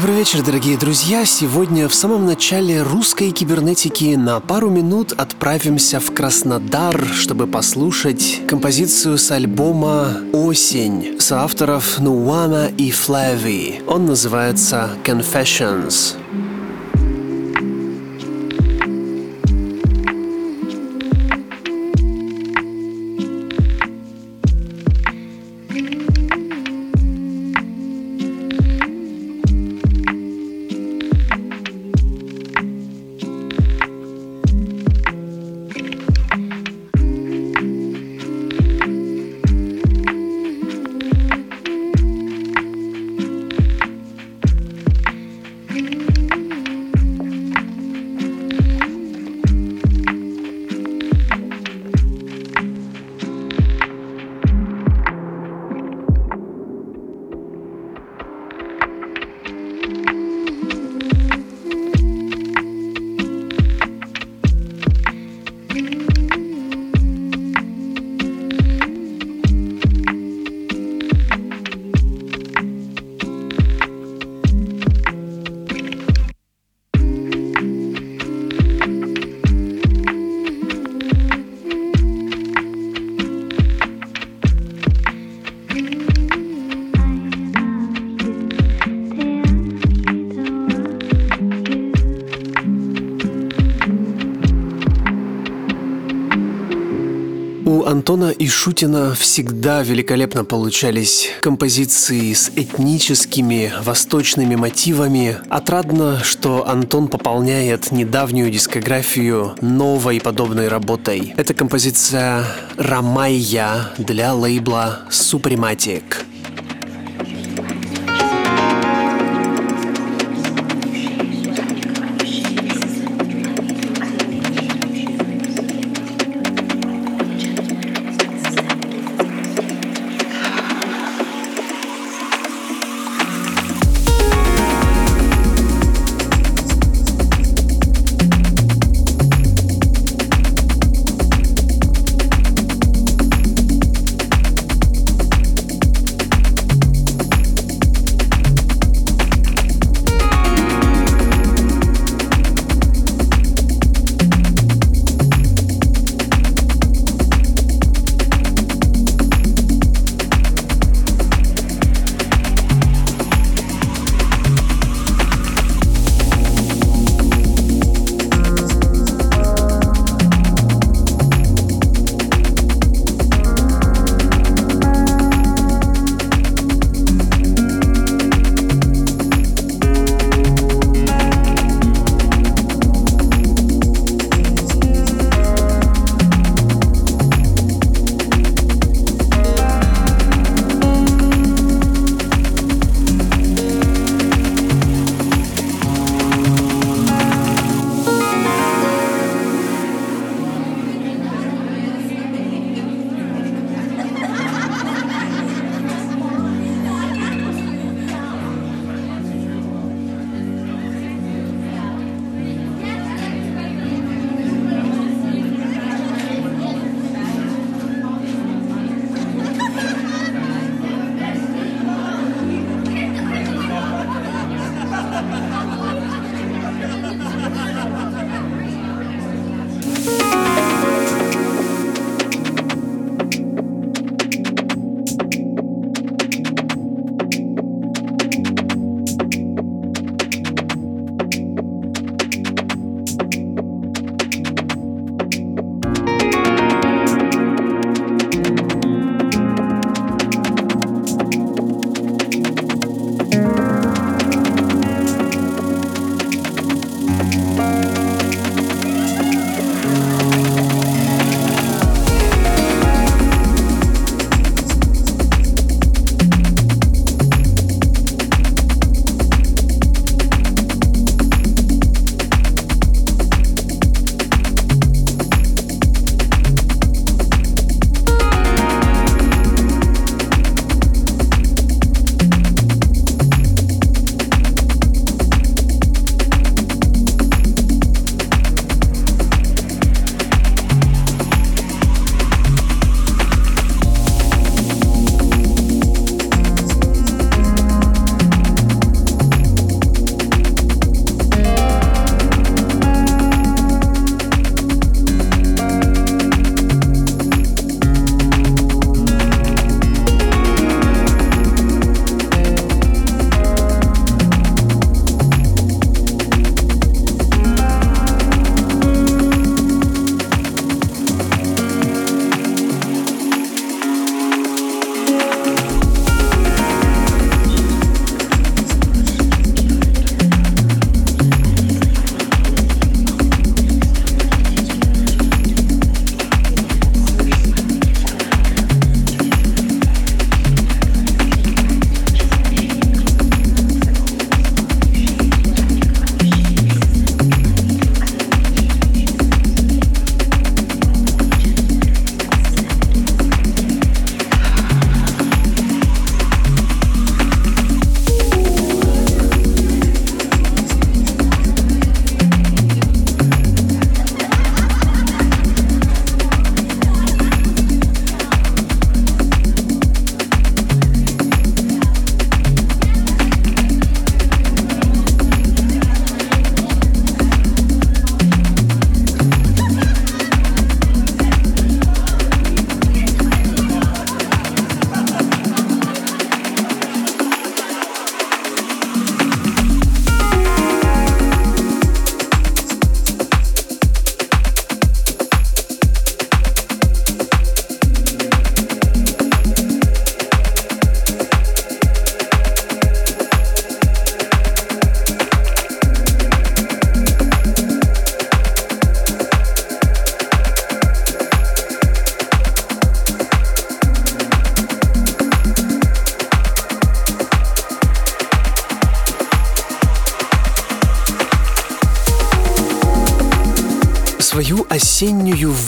Добрый вечер, дорогие друзья! Сегодня в самом начале русской кибернетики на пару минут отправимся в Краснодар, чтобы послушать композицию с альбома «Осень» соавторов Нуана и Флави. Он называется «Confessions». Антона и Шутина всегда великолепно получались композиции с этническими восточными мотивами. Отрадно, что Антон пополняет недавнюю дискографию новой подобной работой. Это композиция «Рамайя» для лейбла «Suprematic».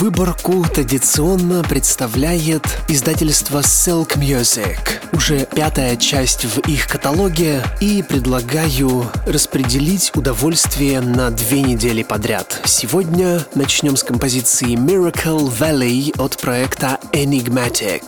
Выборку традиционно представляет издательство Silk Music. Уже пятая часть в их каталоге и предлагаю распределить удовольствие на две недели подряд. Сегодня начнем с композиции Miracle Valley от проекта Enigmatic.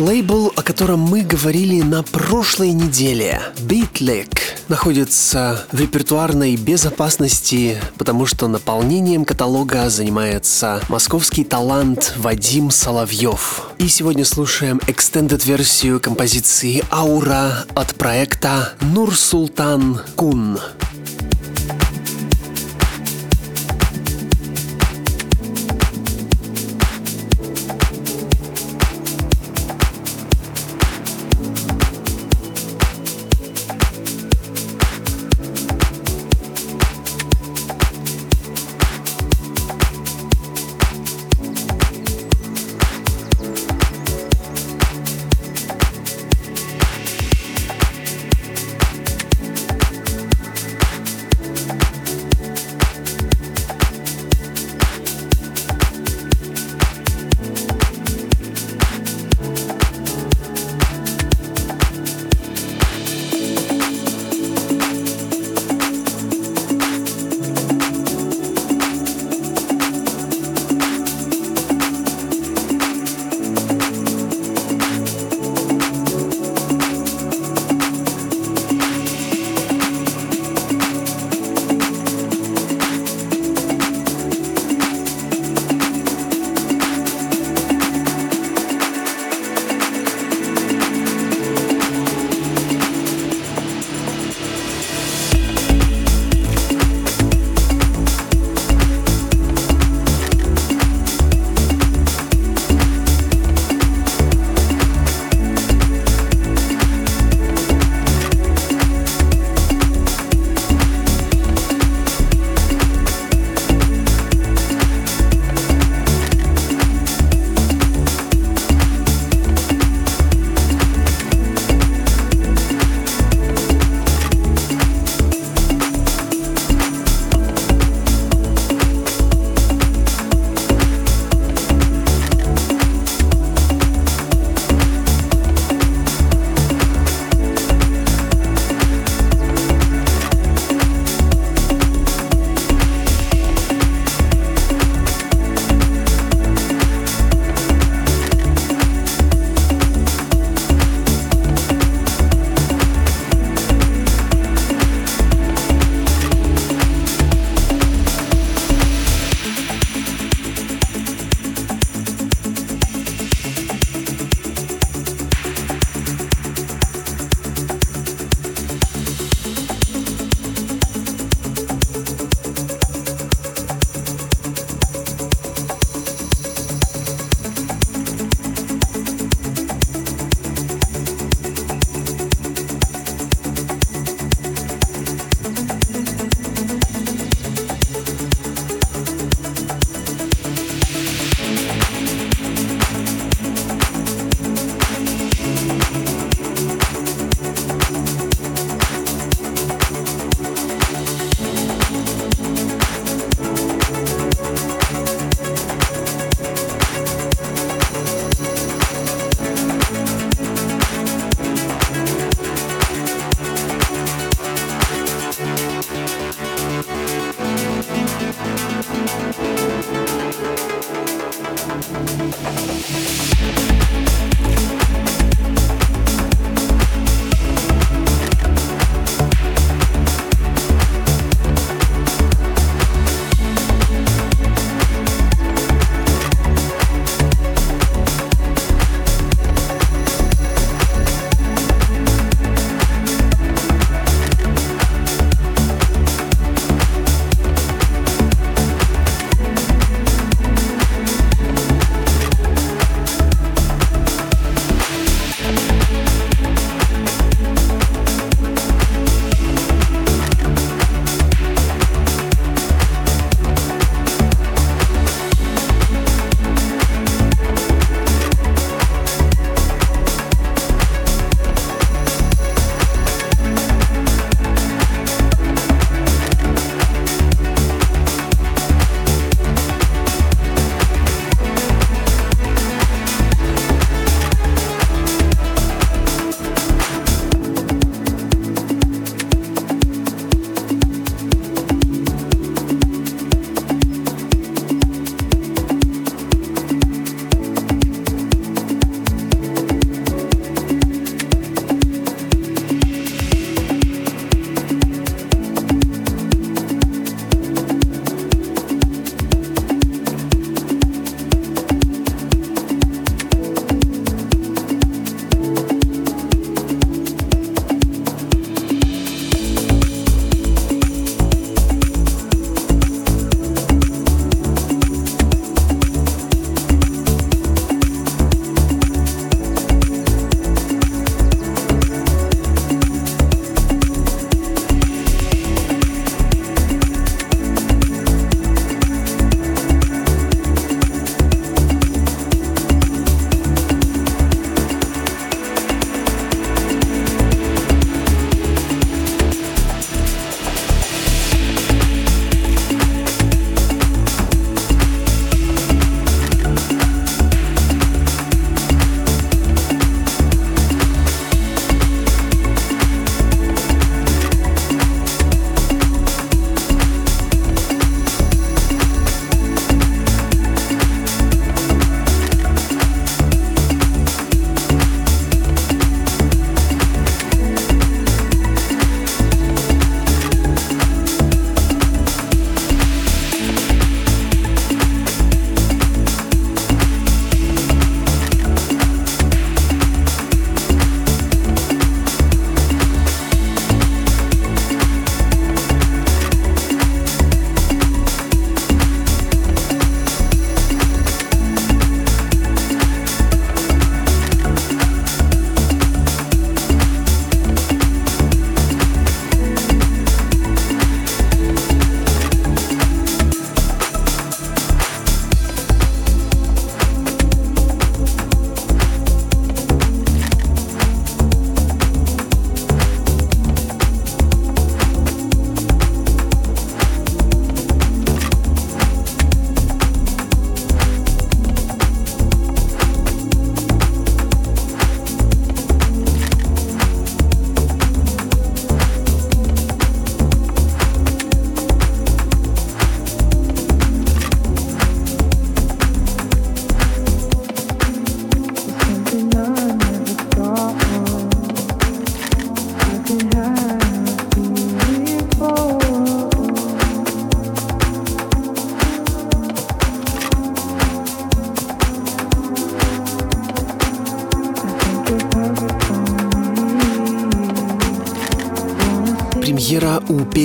Лейбл, о котором мы говорили на прошлой неделе, Beatlick, находится в репертуарной безопасности, потому что наполнением каталога занимается московский талант Вадим Соловьев. И сегодня слушаем экстендед-версию композиции «Аура» от проекта Нур-Султан Кун.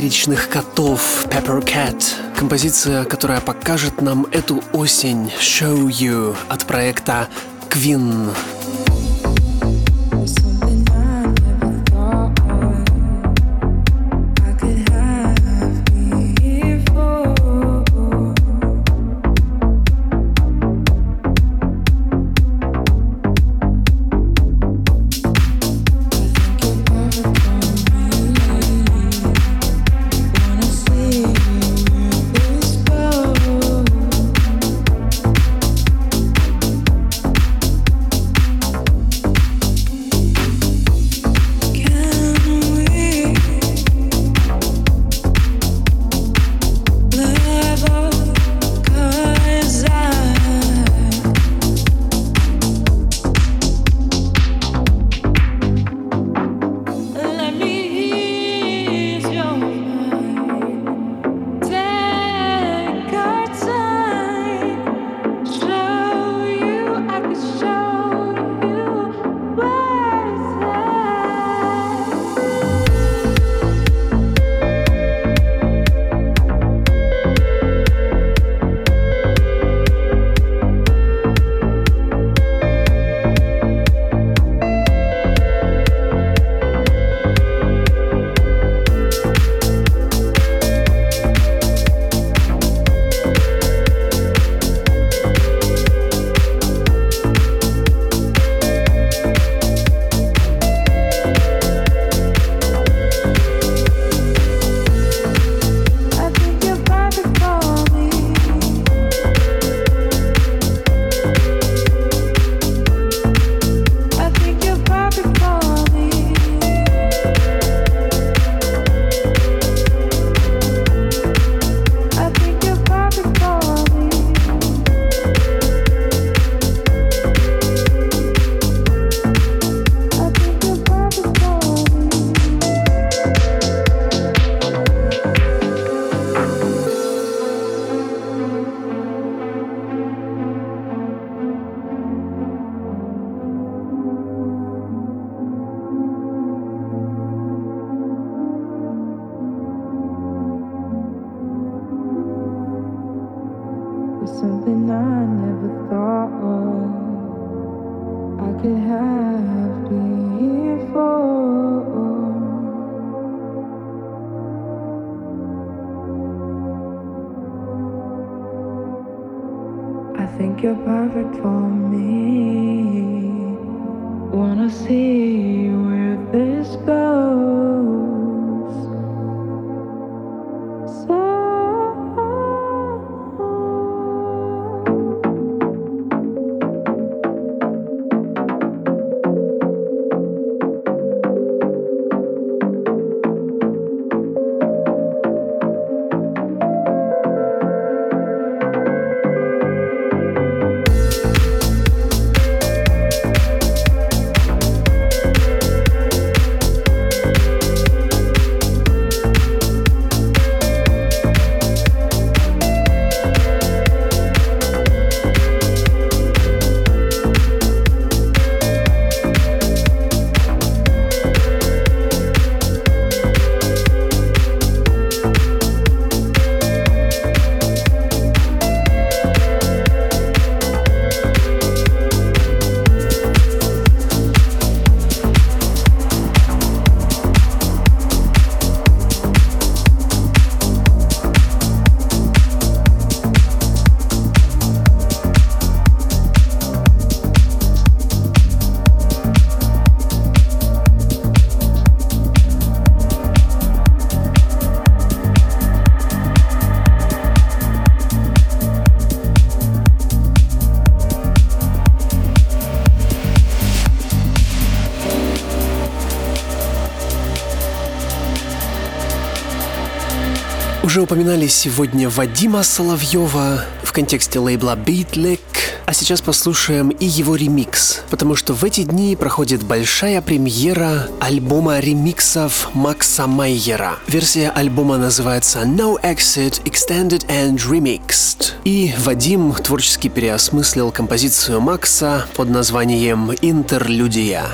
Перечных котов Pepper Cat. Композиция, которая покажет нам эту осень Show You от проекта Queen. Уже упоминали сегодня Вадима Соловьева в контексте лейбла Beatlick, а сейчас послушаем и его ремикс, потому что в эти дни проходит большая премьера альбома ремиксов Макса Майера. Версия альбома называется No Exit Extended and Remixed. И Вадим творчески переосмыслил композицию Макса под названием «Интерлюдия».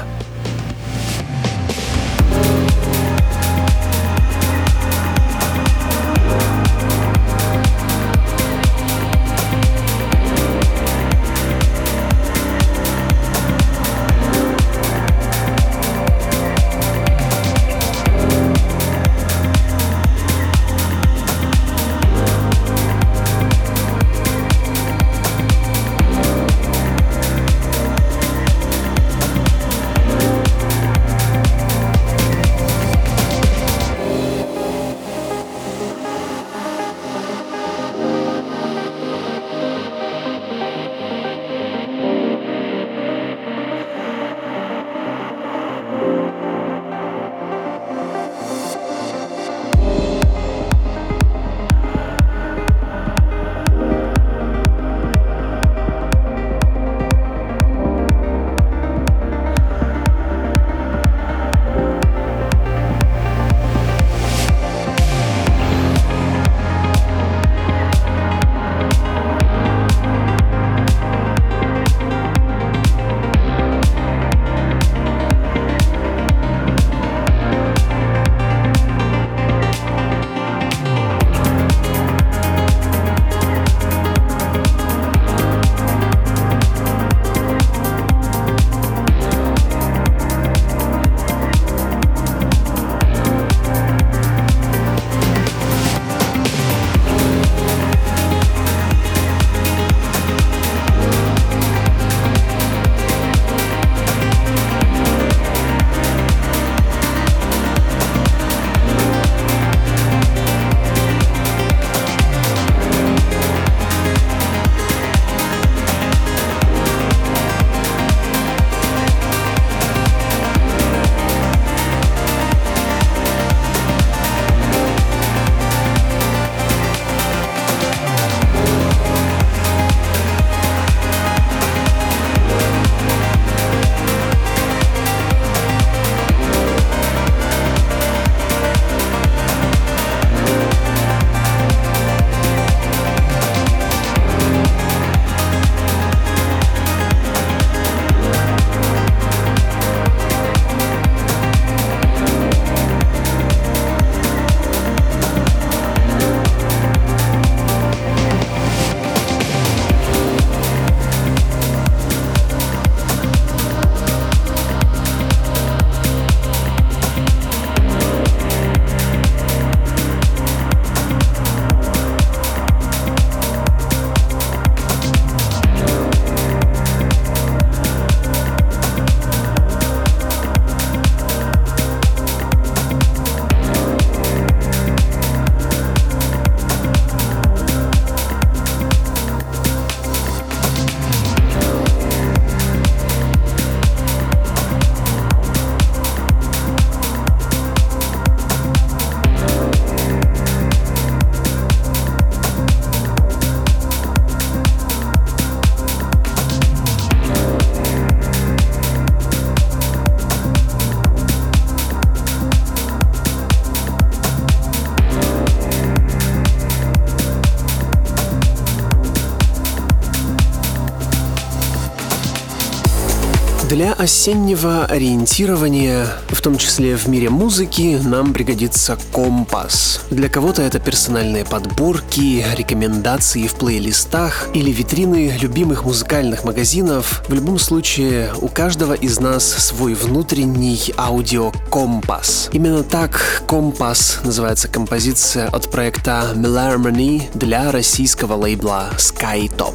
Для осеннего ориентирования, в том числе в мире музыки, нам пригодится компас. Для кого-то это персональные подборки, рекомендации в плейлистах или витрины любимых музыкальных магазинов. В любом случае, у каждого из нас свой внутренний аудиокомпас. Именно так «Компас» называется композиция от проекта Milharmony для российского лейбла Skytop.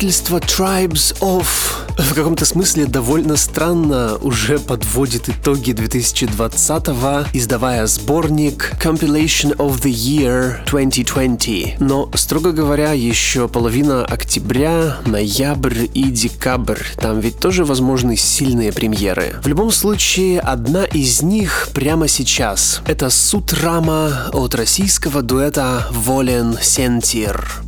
Издательство Tribes of в каком-то смысле довольно странно уже подводит итоги 2020-го, издавая сборник Compilation of the Year 2020. Но, строго говоря, еще половина октября, ноябрь и декабрь. Там ведь тоже возможны сильные премьеры. В любом случае, одна из них прямо сейчас. Это Сутрама от российского дуэта Волен Сентир.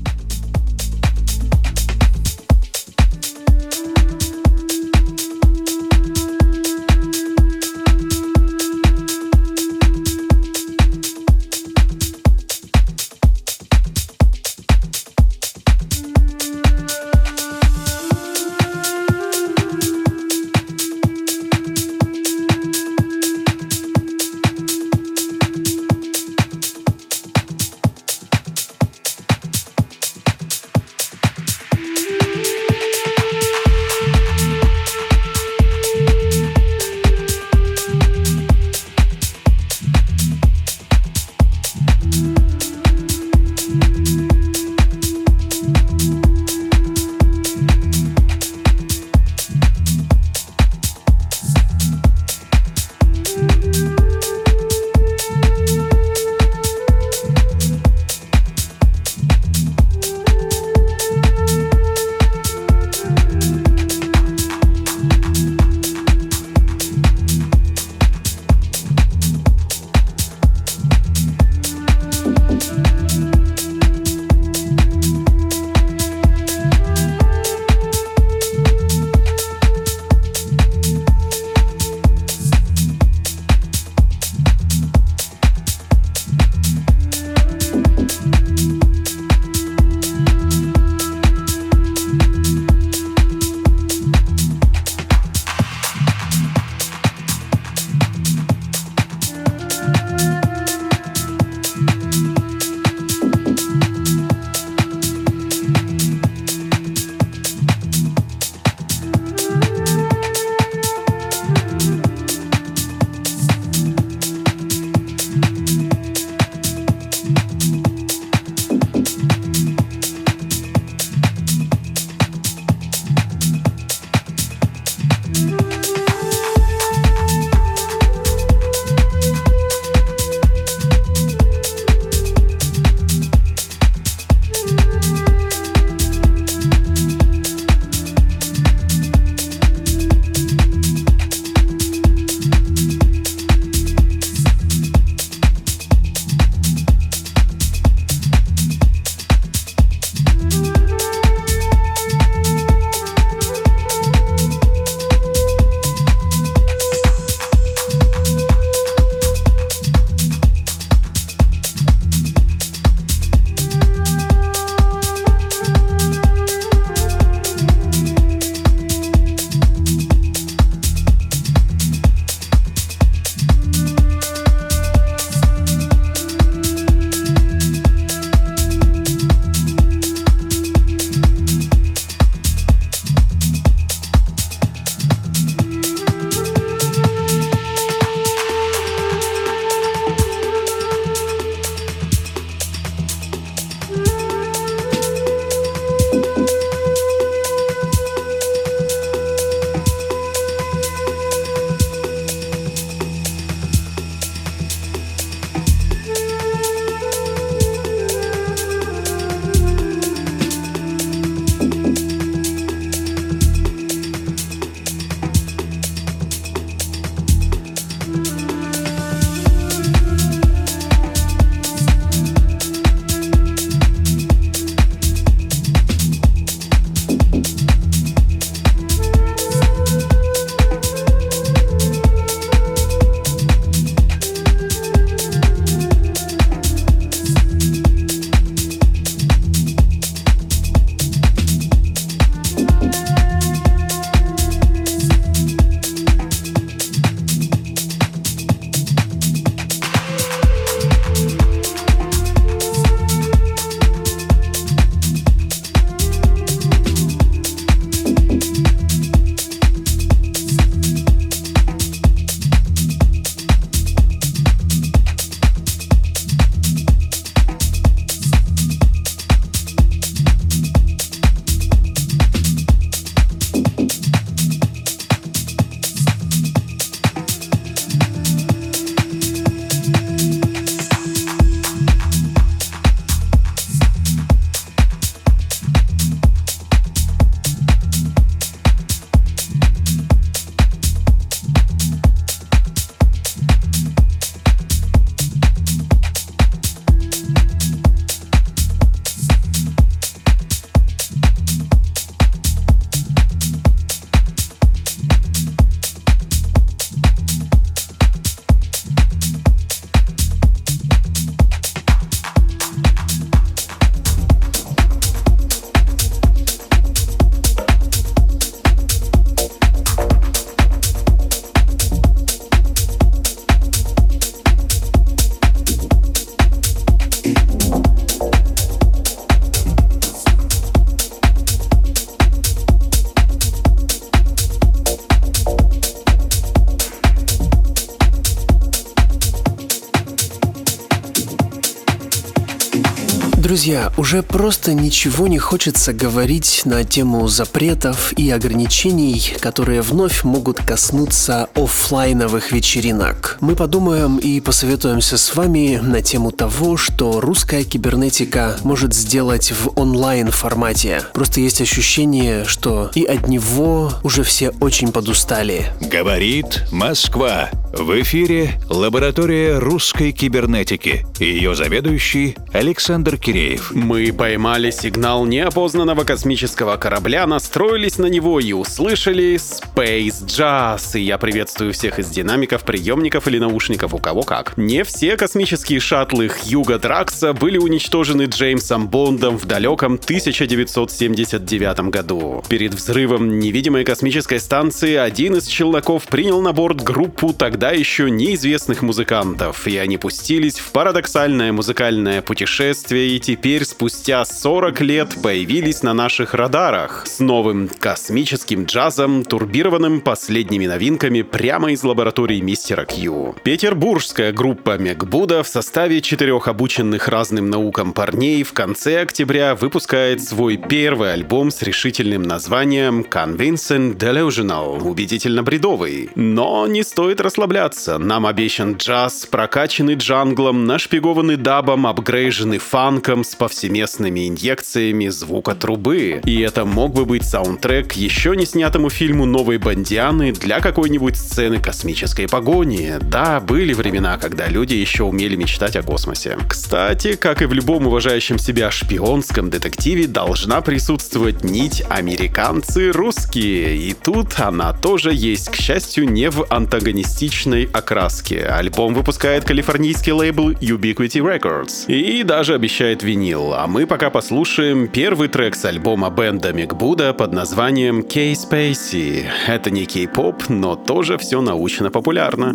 Друзья, уже просто ничего не хочется говорить на тему запретов и ограничений, которые вновь могут коснуться офлайновых вечеринок. Мы подумаем и посоветуемся с вами на тему того, что русская кибернетика может сделать в онлайн формате. Просто есть ощущение, что и от него уже все очень подустали. Говорит Москва. В эфире лаборатория русской кибернетики. Ее заведующий Александр Киреев. Мы поймали сигнал неопознанного космического корабля, настроились на него и услышали Space Jazz. И я приветствую всех из динамиков, приемников или наушников, у кого как. Не все космические шаттлы Хьюга Дракса были уничтожены Джеймсом Бондом в далеком 1979 году. Перед взрывом невидимой космической станции один из челноков принял на борт группу тогда еще неизвестных музыкантов, и они пустились в парадоксальное музыкальное путешествие и теперь спустя 40 лет появились на наших радарах с новым космическим джазом, турбированным последними новинками прямо из лаборатории мистера Кью. Петербургская группа Мегбуда в составе четырех обученных разным наукам парней в конце октября выпускает свой первый альбом с решительным названием Convincing Delusional, убедительно бредовый. Но не стоит расслабляться, нам обещан джаз, прокачанный джанглом, нашпигованный дабом, апгрейженный фанком с повсеместными инъекциями звука трубы. И это мог бы быть саундтрек еще не снятому фильму «Новой Бандианы» для какой-нибудь сцены космической погони. Да, были времена, когда люди еще умели мечтать о космосе. Кстати, как и в любом уважающем себя шпионском детективе, должна присутствовать нить «Американцы-русские». И тут она тоже есть, к счастью, не в антагонистичной окраске. Альбом выпускает калифорнийский лейбл Ubiquity Records. И даже обещает винил. А мы пока послушаем первый трек с альбома бенда Микбуда под названием K-Spacey. Это не кей-поп, но тоже все научно-популярно.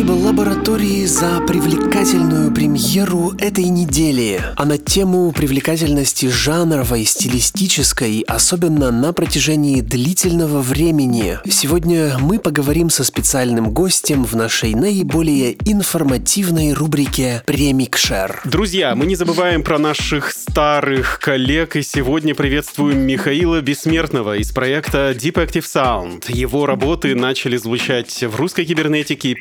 Спасибо лаборатории за привлекательную премьеру этой недели. А на тему привлекательности жанровой, стилистической, особенно на протяжении длительного времени, сегодня мы поговорим со специальным гостем в нашей наиболее информативной рубрике «Премикшер». Друзья, мы не забываем про наших старых коллег и сегодня приветствуем Михаила Бессмертного из проекта Deep Active Sound. Его работы начали звучать в русской кибернетике и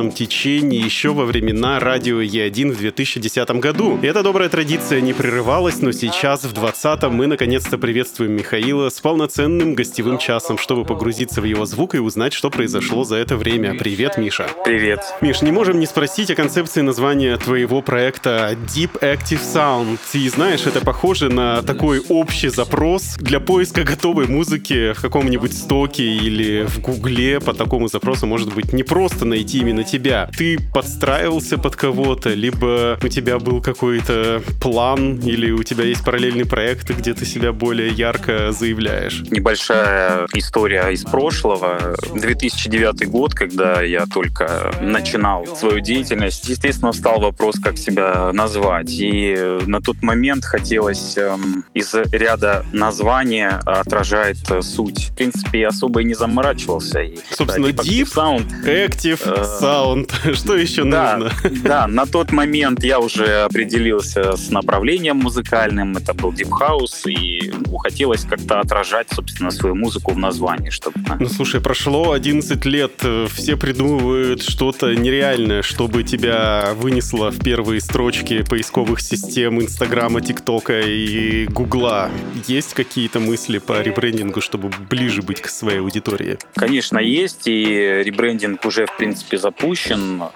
пятничном течении еще во времена радио Е1 в 2010 году. И эта добрая традиция не прерывалась, но сейчас, в 20-м, мы наконец-то приветствуем Михаила с полноценным гостевым часом, чтобы погрузиться в его звук и узнать, что произошло за это время. Привет, Миша. Привет. Миш, не можем не спросить о концепции названия твоего проекта Deep Active Sound. И знаешь, это похоже на такой общий запрос для поиска готовой музыки в каком-нибудь стоке или в гугле по такому запросу может быть не просто найти именно тебя. Ты подстраивался под кого-то, либо у тебя был какой-то план, или у тебя есть параллельный проект, где ты себя более ярко заявляешь. Небольшая история из прошлого. 2009 год, когда я только начинал свою деятельность, естественно, встал вопрос, как себя назвать. И на тот момент хотелось эм, из ряда названия отражает суть. В принципе, я особо и не заморачивался. И, Собственно, да, Deep Sound, Active Э, Sound. Что еще Да, нужно? да, на тот момент я уже определился с направлением музыкальным. Это был Deep House, и хотелось как-то отражать, собственно, свою музыку в названии, чтобы Ну, слушай, прошло 11 лет, э, все придумывают что-то нереальное, чтобы тебя вынесло в первые строчки поисковых систем Инстаграма, ТикТока и Гугла. Есть какие-то мысли по ребрендингу, чтобы ближе быть к своей аудитории? Конечно, есть, и ребрендинг уже, в принципе, запущен,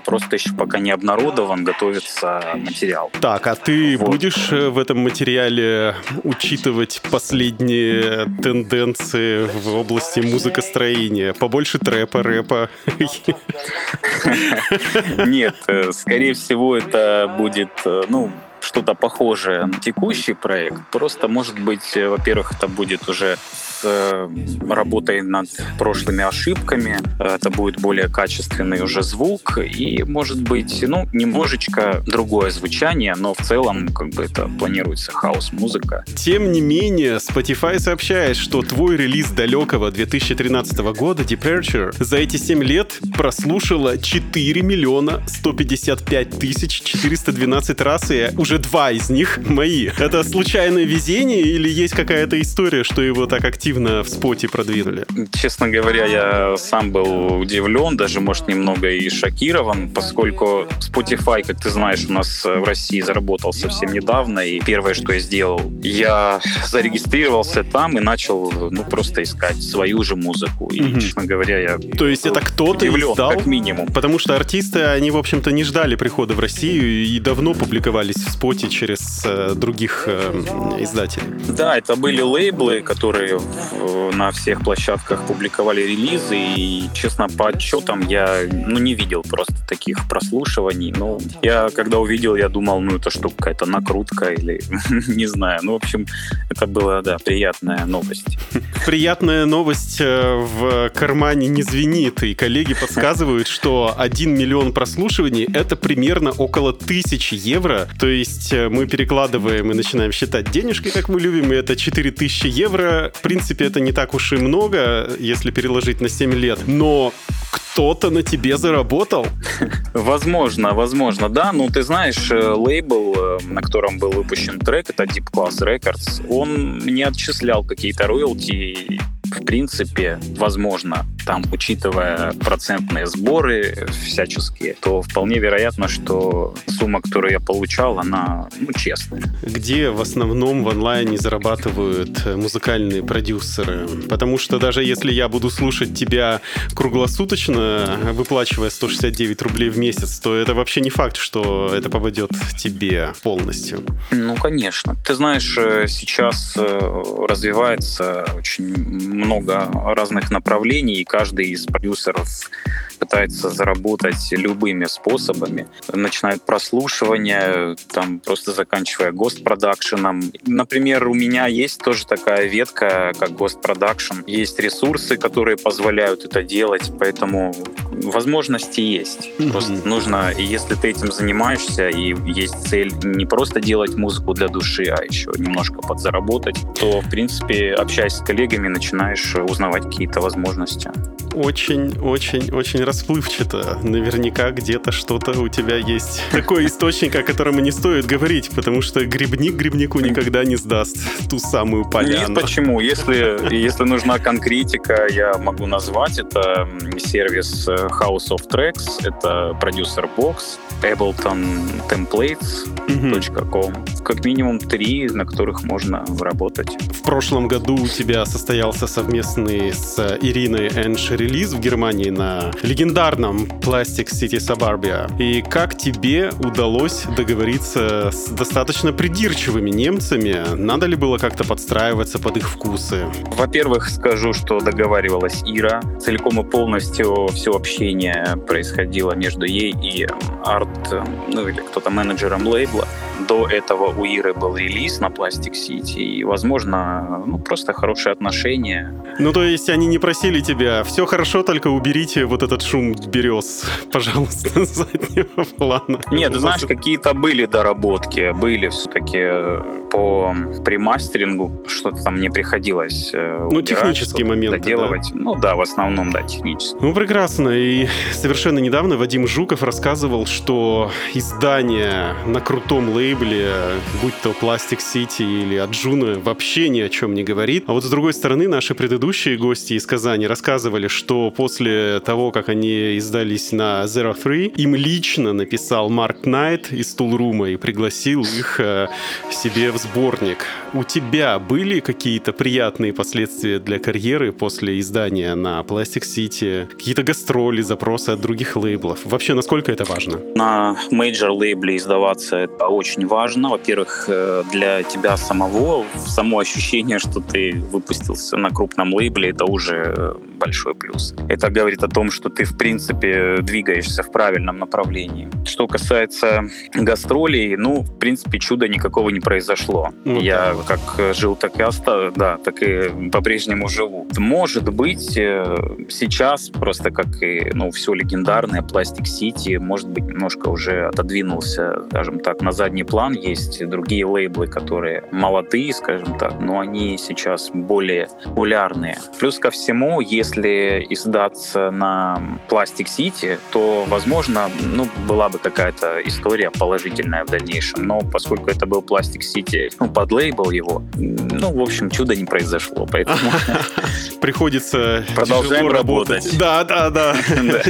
просто еще пока не обнародован, готовится материал. Так, а ты Вот. будешь э, в этом материале учитывать последние тенденции в области музыкостроения? Побольше трэпа, рэпа? Нет, э, скорее всего, это будет, э, ну, что-то похожее на текущий проект. Просто, может быть, во-первых, это будет уже э, работой над прошлыми ошибками, это будет более качественный уже звук и, может быть, ну, немножечко другое звучание, но в целом, как бы, это планируется хаос-музыка. Тем не менее, Spotify сообщает, что твой релиз далекого 2013 года Departure за эти 7 лет прослушало 4 миллиона 155 тысяч 412 раз, и уже два из них мои. Это случайное везение или есть какая-то история, что его так активно в споте продвинули? Честно говоря, я сам был удивлен, даже, может, немного и шокирован, поскольку Spotify, как ты знаешь, у нас в России заработал совсем недавно, и первое, что я сделал, я зарегистрировался там и начал, ну, просто искать свою же музыку. И, Мгм. честно говоря, я То есть это кто-то удивлен, издал? как минимум. Потому что артисты, они, в общем-то, не ждали прихода в Россию и давно публиковались в споте через э, других э, издателей. Да, это были лейблы, которые в- на всех площадках публиковали релизы, и, честно, по отчетам я ну, не видел просто таких прослушиваний. Ну, я когда увидел, я думал, ну, это что, какая-то накрутка или не знаю. Ну, в общем, это была, да, приятная новость. Приятная новость э, в кармане не звенит, и коллеги подсказывают, что 1 миллион прослушиваний — это примерно около тысячи евро, то есть э, мы перекладываем и начинаем считать денежки, как мы любим, и это 4000 евро. В принципе, это не так уж и много, если переложить на 7 лет, но кто-то на тебе заработал. Возможно, возможно, да. Ну, ты знаешь, э, лейбл, э, на котором был выпущен трек, это Deep Class Records, он не отчислял какие-то роялти. В принципе, возможно, там, учитывая процентные сборы всяческие, то вполне вероятно, что сумма, которую я получал, она, ну, честная. где в основном в онлайне зарабатывают э, музыкальные продюсеры. Потому что даже если я буду слушать тебя круглосуточно, выплачивая 169 рублей в месяц, то это вообще не факт, что это попадет тебе полностью. Ну, конечно. Ты знаешь, э, сейчас э, развивается очень много разных направлений, и каждый из продюсеров пытается заработать любыми способами. Начиная от прослушивания, там просто заканчивая гост-продакшеном. Например, у меня есть тоже такая ветка, как гост-продакшн. Есть ресурсы, которые позволяют это делать, поэтому возможности есть. Просто нужно, если ты этим занимаешься, и есть цель не просто делать музыку для души, а еще немножко подзаработать, то, в принципе, общаясь с коллегами, начинаешь узнавать какие-то возможности. Очень-очень-очень расплывчато. Наверняка где-то что-то у тебя есть. Такой источник, о котором и не стоит говорить, потому что грибник грибнику никогда не сдаст ту самую поляну. Нет, почему? Если, если нужна конкретика, я могу назвать. Это сервис э, House of Tracks, это продюсер Box, Ableton Templates.com. Как минимум три, на которых можно работать. В прошлом году у тебя состоялся совместный с Ириной Энш релиз в Германии на легендарном Plastic City Suburbia. И как тебе удалось договориться с достаточно придирчивыми немцами? Надо ли было как-то подстраиваться под их вкусы? Во-первых, скажу, что договаривалась Ира. Целиком и полностью все общение происходило между ей и арт, ну или кто-то менеджером лейбла. До этого у Иры был релиз на Plastic City, и, возможно, ну, просто хорошие отношения. Ну, то есть они не просили тебя, все хорошо, только уберите вот этот шум берез, пожалуйста, с заднего плана. Нет, знаешь, какие-то были доработки, были все-таки э, по примастерингу, что-то там не приходилось э, Ну, технические моменты, доделывать. Да. Ну да, в основном, да, технически. Ну, прекрасно. И совершенно недавно Вадим Жуков рассказывал, что издание на крутом лейбле, будь то Plastic City или Аджуна, вообще ни о чем не говорит. А вот с другой стороны, наши предыдущие гости из Казани рассказывали, что после того, как они издались на Zero Three, им лично написал Марк Найт из Тулрума и пригласил их э, себе в сборник. У тебя были какие-то приятные последствия для карьеры после издания на Plastic City? Какие-то гастроли, запросы от других лейблов? Вообще, насколько это важно? На major лейбле издаваться это очень важно. Во-первых, э, для тебя самого само ощущение, что ты выпустился на крупном лейбле, это уже большой плюс. Это говорит о том, что ты, в принципе, двигаешься в правильном направлении. Что касается гастролей, ну, в принципе, чуда никакого не произошло. Ну, Я как жил, так и остался, да, так и по-прежнему живу. Может быть, э, сейчас просто как и, ну, все легендарное, Plastic City, может быть, немножко уже отодвинулся, скажем так, на задний план. Есть другие лейблы, которые молодые, скажем так, но они сейчас более популярные. Плюс ко всему, если издаться на Plastic City, то, возможно, ну, была бы какая-то история положительная в дальнейшем. Но поскольку это был Plastic Ну, под лейбл его, ну, в общем, чудо не произошло. Поэтому Приходится Продолжаем работать. Да, да, да.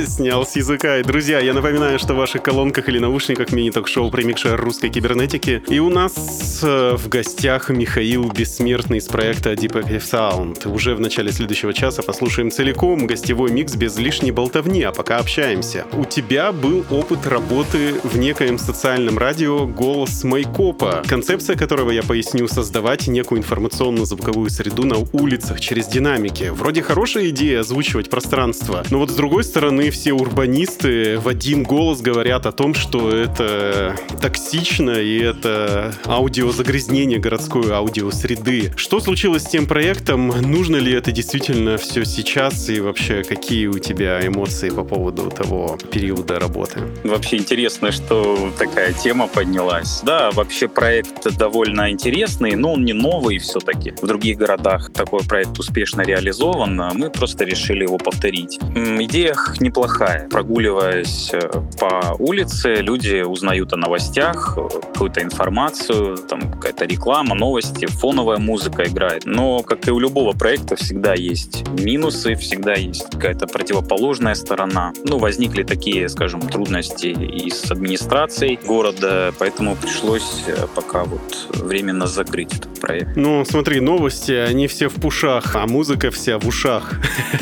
Снял с языка. И, друзья, я напоминаю, что в ваших колонках или наушниках мини-ток-шоу «Премикшер русской кибернетики». И у нас э, в гостях Михаил Бессмертный из проекта Deep Active Sound. Уже в начале следующего часа послушаем целиком гостевой микс без лишней болтовни, а пока общаемся. У тебя был опыт работы в некоем социальном радио «Голос Майкопа», концепция которого, я поясню, создавать некую информационно-звуковую среду на улицах через динамики. Вроде хорошая идея озвучивать пространство, но вот с другой стороны все урбанисты в один голос говорят о том, что это токсично и это аудиозагрязнение городской аудиосреды. Что случилось с тем проектом? Нужно ли это действительно все сейчас? И вообще, какие у тебя эмоции по поводу того периода работы? Вообще интересно, что такая тема поднялась. Да, вообще проект довольно интересный, но он не новый все-таки. В других городах такой проект успешно реализован, а мы просто решили его повторить. Идея неплохая. Прогуливаясь э, по улице, люди узнают о новостях, э, какую-то информацию, там какая-то реклама, новости, фоновая музыка играет. Но, как и у любого проекта, всегда есть минусы, всегда есть какая-то противоположная сторона. Ну, возникли такие, скажем, трудности и с администрацией города, поэтому пришлось э, пока вот временно закрыть этот проект. Ну, смотри, новости, они все в пушах, а музыка вся в ушах.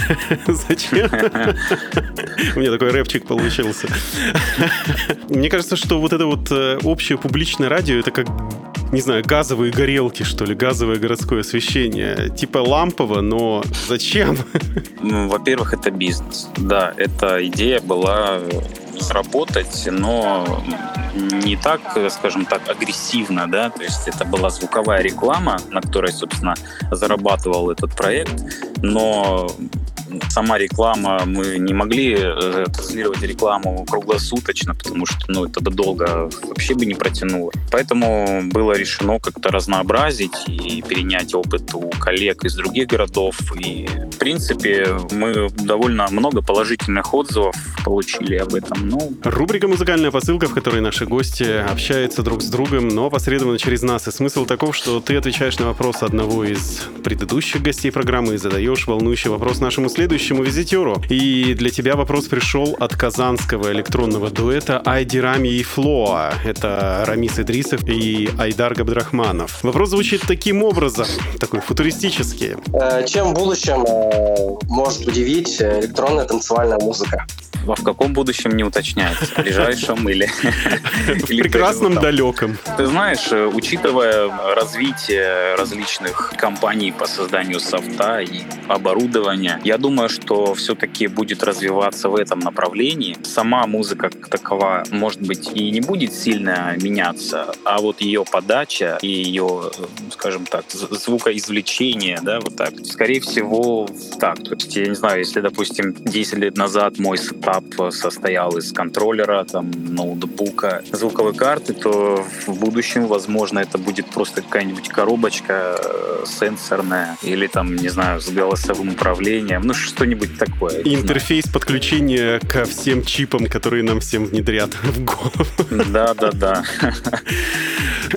Зачем? У меня такой рэпчик получился. Мне кажется, что вот это вот э, общее публичное радио, это как не знаю, газовые горелки, что ли, газовое городское освещение. Типа лампово, но зачем? Ну, Во-первых, это бизнес. Да, эта идея была заработать, но не так, скажем так, агрессивно, да, то есть это была звуковая реклама, на которой, собственно, зарабатывал этот проект, но сама реклама, мы не могли э, транслировать рекламу круглосуточно, потому что ну, это долго вообще бы не протянуло. Поэтому было решено как-то разнообразить и перенять опыт у коллег из других городов. И, в принципе, мы довольно много положительных отзывов получили об этом. Ну, Рубрика «Музыкальная посылка», в которой наши гости общаются друг с другом, но посредственно через нас. И смысл таков, что ты отвечаешь на вопрос одного из предыдущих гостей программы и задаешь волнующий вопрос нашему следующему визитеру. И для тебя вопрос пришел от казанского электронного дуэта Айди Рами и Флоа. Это Рамис Идрисов и Айдар Габдрахманов. Вопрос звучит таким образом, такой футуристический. Э, Чем в будущем э, может удивить э, электронная танцевальная музыка? а в каком будущем не уточняется? В ближайшем или... В прекрасном далеком. Ты знаешь, учитывая развитие различных компаний по созданию софта и оборудования, я думаю, что все-таки будет развиваться в этом направлении. Сама музыка как такова, может быть, и не будет сильно меняться, а вот ее подача и ее, э, скажем так, звукоизвлечение, да, вот так, скорее всего, так. То есть, я не знаю, если, допустим, 10 лет назад мой сетап состоял из контроллера, там, ноутбука, звуковой карты, то в будущем, возможно, это будет просто какая-нибудь коробочка э, сенсорная или там, не знаю, с голосовым управлением, ну что-нибудь такое. не знаю. Интерфейс подключения ко всем чипам, которые нам всем внедрят в голову. Да, да, да.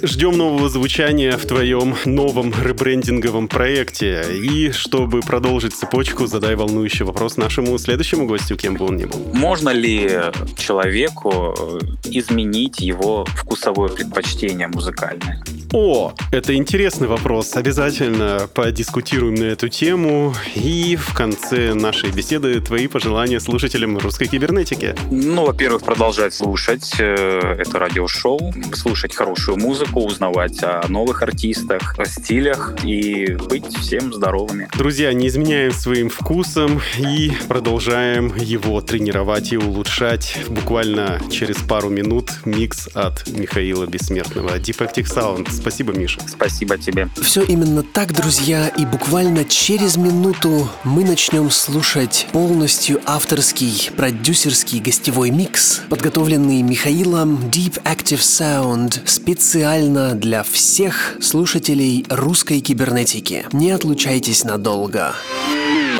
Ждем нового звучания в твоем новом ребрендинговом проекте. И чтобы продолжить цепочку, задай волнующий вопрос нашему следующему гостю, кем бы он ни был. Можно ли человеку э, изменить его вкусовое предпочтение музыкальное? О, это интересный вопрос. Обязательно подискутируем на эту тему. И в конце нашей беседы твои пожелания слушателям русской кибернетики. Ну, во-первых, продолжать слушать э, это радиошоу, слушать хорошую музыку, узнавать о новых артистах, о стилях и быть всем здоровыми. Друзья, не изменяем своим вкусом и продолжаем его тренировать и улучшать. Буквально через пару минут микс от Михаила Бессмертного. Defective Sound. Спасибо, Миша. Спасибо тебе. Все именно так, друзья, и буквально через минуту мы начнем слушать полностью авторский, продюсерский гостевой микс, подготовленный Михаилом Deep Active Sound специально для всех слушателей русской кибернетики. Не отлучайтесь надолго.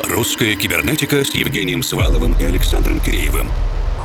Русская кибернетика с Евгением Сваловым и Александром Киреевым.